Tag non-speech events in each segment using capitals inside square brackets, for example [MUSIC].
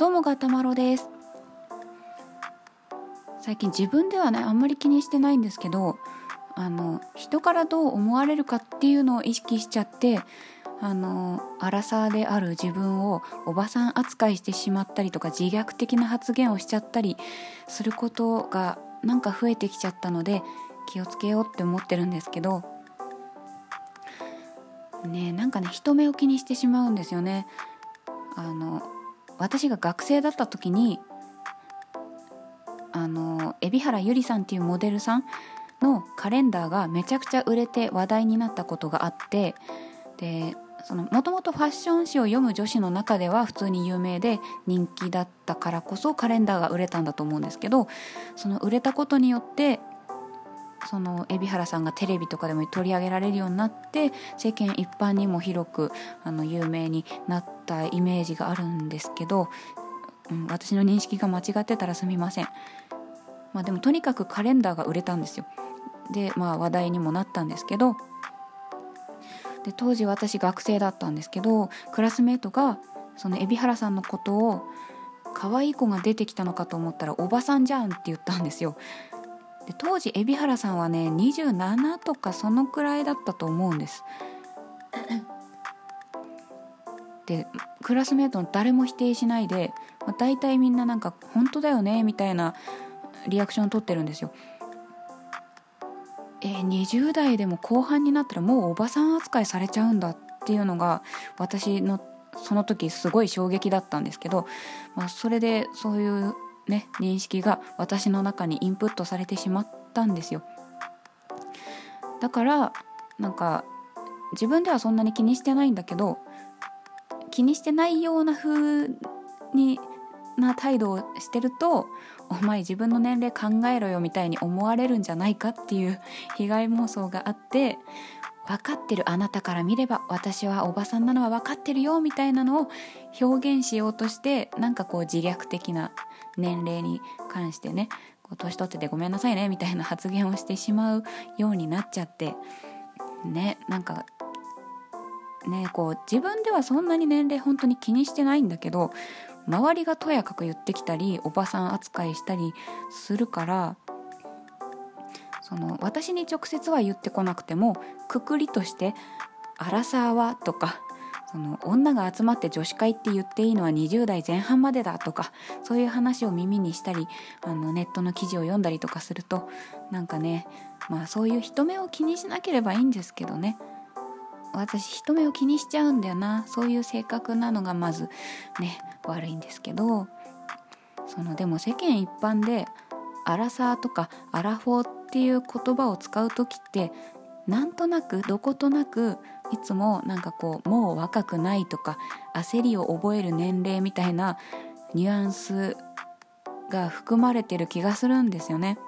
どうもガタマロです最近自分ではねあんまり気にしてないんですけどあの人からどう思われるかっていうのを意識しちゃってあのアラサーである自分をおばさん扱いしてしまったりとか自虐的な発言をしちゃったりすることがなんか増えてきちゃったので気をつけようって思ってるんですけどねなんかね人目を気にしてしまうんですよね。あの私が学生だった時にあの海老原ゆりさんっていうモデルさんのカレンダーがめちゃくちゃ売れて話題になったことがあってでもともとファッション誌を読む女子の中では普通に有名で人気だったからこそカレンダーが売れたんだと思うんですけどその売れたことによってその海老原さんがテレビとかでも取り上げられるようになって世間一般にも広くあの有名になったイメージがあるんですけど、うん、私の認識が間違ってたらすみません、まあ、でもとにかくカレンダーが売れたんですよ。でまあ話題にもなったんですけどで当時私学生だったんですけどクラスメートがその海老原さんのことを可愛い子が出てきたのかと思ったらおばさんじゃんって言ったんですよ。で当時海老原さんはね27とかそのくらいだったと思うんです。[CLEARS THROAT] でクラスメートの誰も否定しないで、まあ、大体みんななんか「本当だよね」みたいなリアクションを取ってるんですよ。えー、20代でも後半になったらもうおばさん扱いされちゃうんだっていうのが私のその時すごい衝撃だったんですけど、まあ、それでそういうね認識が私の中にインプットされてしまったんですよ。だからなんか自分ではそんなに気にしてないんだけど気にしてないような風にな態度をしてるとお前自分の年齢考えろよみたいに思われるんじゃないかっていう被害妄想があって分かってるあなたから見れば私はおばさんなのは分かってるよみたいなのを表現しようとしてなんかこう自虐的な年齢に関してねこう年取っててごめんなさいねみたいな発言をしてしまうようになっちゃってねなんかねこう自分ではそんなに年齢本当に気にしてないんだけど周りがとやかく言ってきたりおばさん扱いしたりするからその私に直接は言ってこなくてもくくりとして「アラサーは」とかその女が集まって女子会って言っていいのは20代前半までだとかそういう話を耳にしたりあのネットの記事を読んだりとかするとなんかねまあそういう人目を気にしなければいいんですけどね。私人目を気にしちゃうんだよな。そういう性格なのがまずね悪いんですけど。そのでも世間一般でアラサーとかアラフォーっていう言葉を使う時ってなんとなくどことなくいつもなんかこうもう若くないとか焦りを覚える年齢みたいなニュアンスが含まれてる気がするんですよね。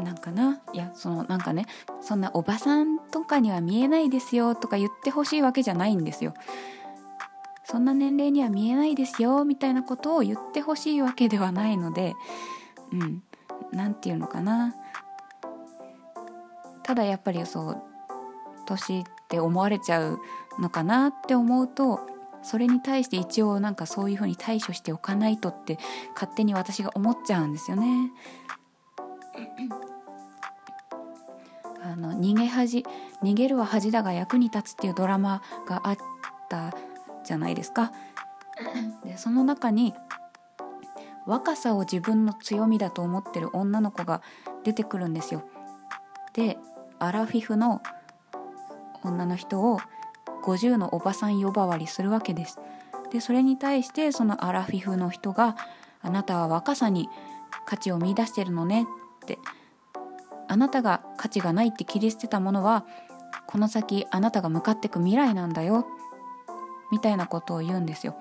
なんかな？いやそのなんかねそんなおばさんとかには見えないですよとか言ってほしいわけじゃないんですよそんな年齢には見えないですよみたいなことを言ってほしいわけではないのでうん何て言うのかなただやっぱりそう年って思われちゃうのかなって思うとそれに対して一応なんかそういうふうに対処しておかないとって勝手に私が思っちゃうんですよね。あの逃げ恥逃げるは恥だが役に立つっていうドラマがあったじゃないですか。でその中に若さを自分の強みだと思ってる女の子が出てくるんですよ。でアラフィフの女の人を50のおばさん呼ばわりするわけです。でそれに対してそのアラフィフの人が「あなたは若さに価値を見いだしてるのね」ってあなたが価値がないって切り捨てたものはこの先あなたが向かってく未来なんだよみたいなことを言うんですよ。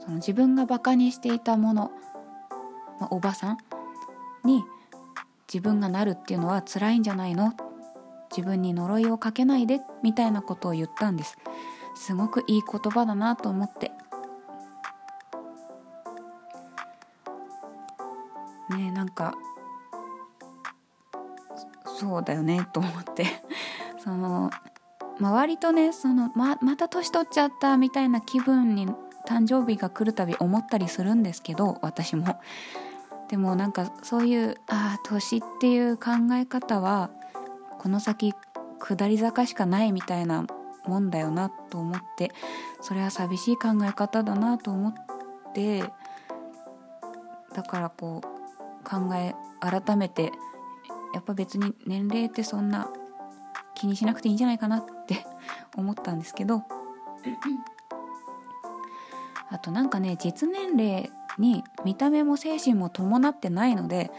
その自分がバカにしていたもの、まあ、おばさんに自分がなるっていうのは辛いんじゃないの？自分に呪いをかけないで？みたいなことを言ったんです。すごくいい言葉だなと思って。ねなんかそうだよねと思って。そのまあ、とねそのままた年取っちゃったみたいな気分に誕生日が来るたび思ったりするんですけど私も。でもなんかそういうああ年っていう考え方はこの先下り坂しかないみたいなもんだよなと思ってそれは寂しい考え方だなと思ってだからこう考え改めてやっぱ別に年齢ってそんな気にしなくていいんじゃないかなって思ったんですけど。あとなんかね実年齢に見た目も精神も伴ってないので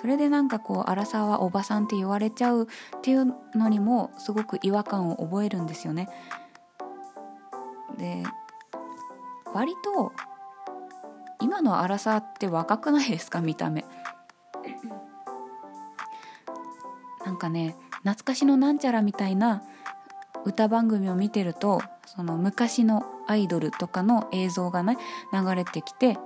それでなんかこう荒沢はおばさんって言われちゃうっていうのにもすごく違和感を覚えるんですよね。で割と今の荒沢って若くないですか？見た目。なんかね懐かしのなんちゃらみたいな歌番組を見てるとその昔のアイドルとかの映像がね流れてきて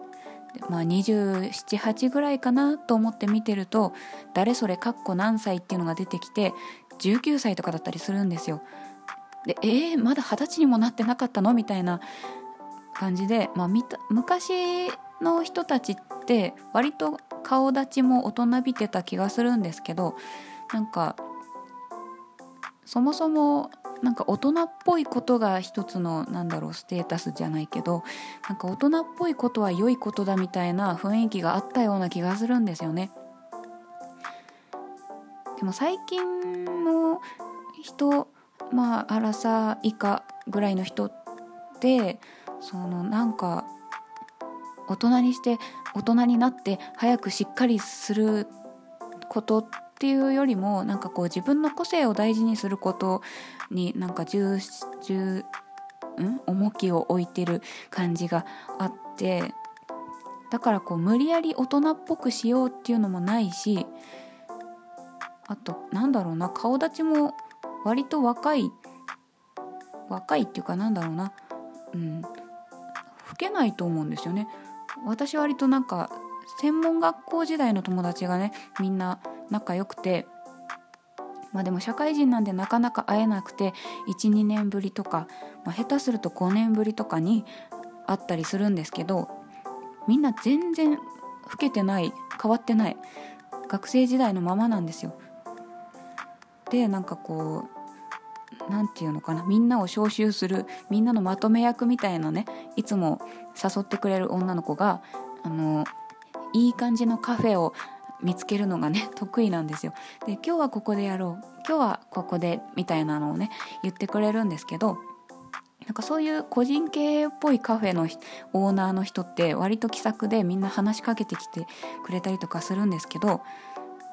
まあ278ぐらいかなと思って見てると「誰それかっこ何歳」っていうのが出てきて19歳とかだったりするんですよ。でえー、まだ二十歳にもなってなかったのみたいな感じで、まあ、見た昔の人たちって割と顔立ちも大人びてた気がするんですけどなんかそもそもなんか大人っぽいことが一つのなんだろうステータスじゃないけどなんか大人っぽいことは良いことだみたいな雰囲気があったような気がするんですよね。でも最近の人まあ荒さ以下ぐらいの人ってそのなんか大人にして大人になって早くしっかりすることってっていうよりもなんかこう自分の個性を大事にすることになんか重重ん？重きを置いてる感じがあってだからこう無理やり大人っぽくしようっていうのもないしあとなんだろうな顔立ちも割と若い若いっていうかなんだろうなうん。老けないと思うんですよね。私割となんか専門学校時代の友達がねみんな仲良くてまあでも社会人なんでなかなか会えなくて12年ぶりとか、まあ、下手すると5年ぶりとかに会ったりするんですけどみんな全然老けてない変わってない学生時代のままなんですよ。でなんかこう何て言うのかなみんなを招集するみんなのまとめ役みたいなねいつも誘ってくれる女の子があのいい感じのカフェを見つけるのがね [LAUGHS] 得意なんですよ。で今日はここでやろう今日はここでみたいなのをね言ってくれるんですけどなんかそういう個人系っぽいカフェのオーナーの人って割と気さくでみんな話しかけてきてくれたりとかするんですけど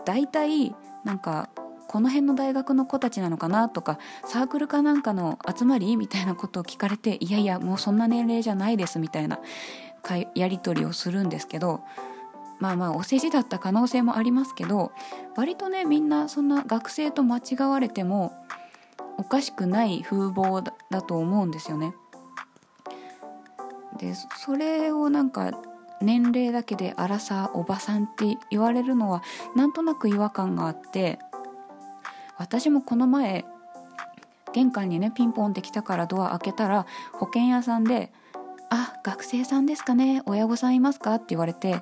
大体なんかこの辺の大学の子たちなのかなとかサークルかなんかの集まり？みたいなことを聞かれていやいやもうそんな年齢じゃないですみたいなやり取りをするんですけどまあまあお世辞だった可能性もありますけど割とねみんなそんな学生と間違われてもおかしくない風貌だと思うんですよね。でそれをなんか年齢だけで「あらさおばさん」って言われるのはなんとなく違和感があって私もこの前玄関にねピンポンって来たからドア開けたら保険屋さんで「あ学生さんですかね親御さんいますか?」って言われて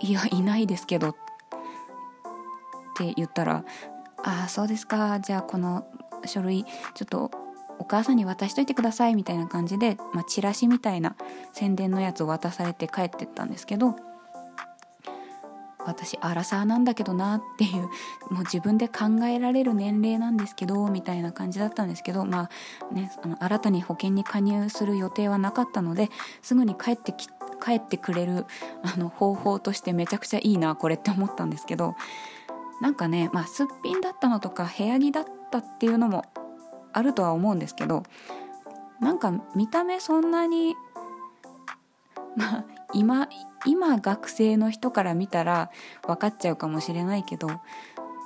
いやいないですけど」って言ったら「ああそうですか。じゃあこの書類ちょっとお母さんに渡しといてください」みたいな感じで、まあ、チラシみたいな宣伝のやつを渡されて帰ってったんですけど私アラサーなんだけどなっていうもう自分で考えられる年齢なんですけどみたいな感じだったんですけどまあねあの新たに保険に加入する予定はなかったのですぐに帰ってき帰ってくれる [LAUGHS] あの方法としてめちゃくちゃいいなこれって思ったんですけどなんかね、まあ、すっぴんだったのとか部屋着だったっていうのもあるとは思うんですけどなんか見た目そんなに [LAUGHS] まあ今今学生の人から見たら分かっちゃうかもしれないけど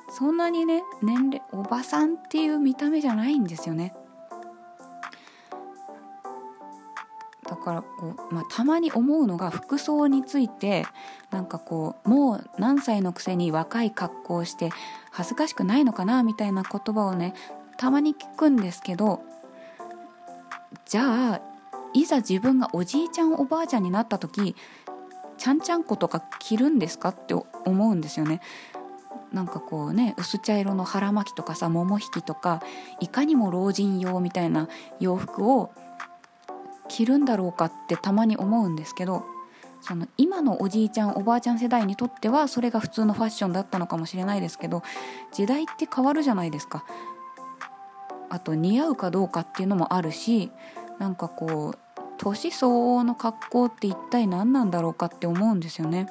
そんなにね年齢おばさんっていう見た目じゃないんですよね。からこう、まあ、たまに思うのが服装についてなんかこうもう何歳のくせに若い格好をして恥ずかしくないのかなみたいな言葉をねたまに聞くんですけどじゃあいざ自分がおじいちゃんおばあちゃんになった時ちゃんちゃんことか着るんですかって思うんですよね。なんかこうね薄茶色の腹巻きとかさ桃引きとかいかにも老人用みたいな洋服を着るんだろうかってたまに思うんですけどその今のおじいちゃんおばあちゃん世代にとってはそれが普通のファッションだったのかもしれないですけど時代って変わるじゃないですか。あと似合うかどうかっていうのもあるしなんかこう年相応の格好って一体何なんだろうかって思うんですよね。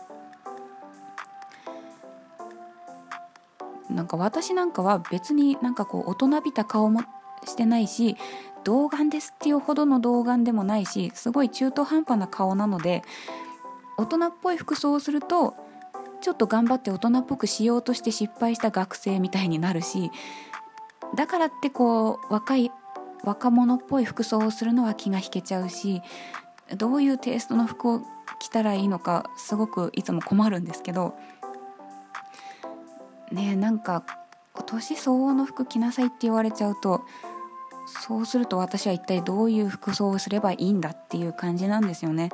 なんか私なんかは別になんかこう大人びた顔もしてないし童顔ですっていうほどの童顔でもないしすごい中途半端な顔なので大人っぽい服装をするとちょっと頑張って大人っぽくしようとして失敗した学生みたいになるしだからってこう若い若者っぽい服装をするのは気が引けちゃうしどういうテイストの服を着たらいいのかすごくいつも困るんですけどねなんか年相応の服着なさいって言われちゃうとそうすると私は一体どういう服装をすればいいんだっていう感じなんですよね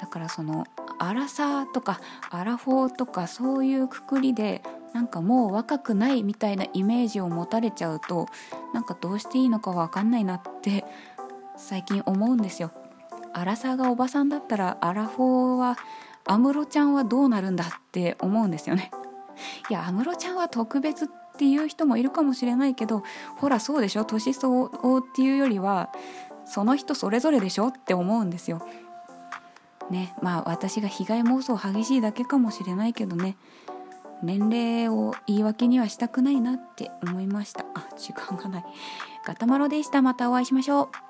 だからそのアラサーとかアラフォーとかそういうくくりでなんかもう若くないみたいなイメージを持たれちゃうとなんかどうしていいのか分かんないなって最近思うんですよ。アラサーがおばさんだったらアラフォーは安室ちゃんはどうなるんだって思うんですよね。いや安室ちゃんは特別っていう人もいるかもしれないけどほらそうでしょ？年相応っていうよりはその人それぞれでしょ？って思うんですよ。ねまあ私が被害妄想激しいだけかもしれないけどね。年齢を言い訳にはしたくないなって思いました。あ時間がない。ガタマロでした。またお会いしましょう。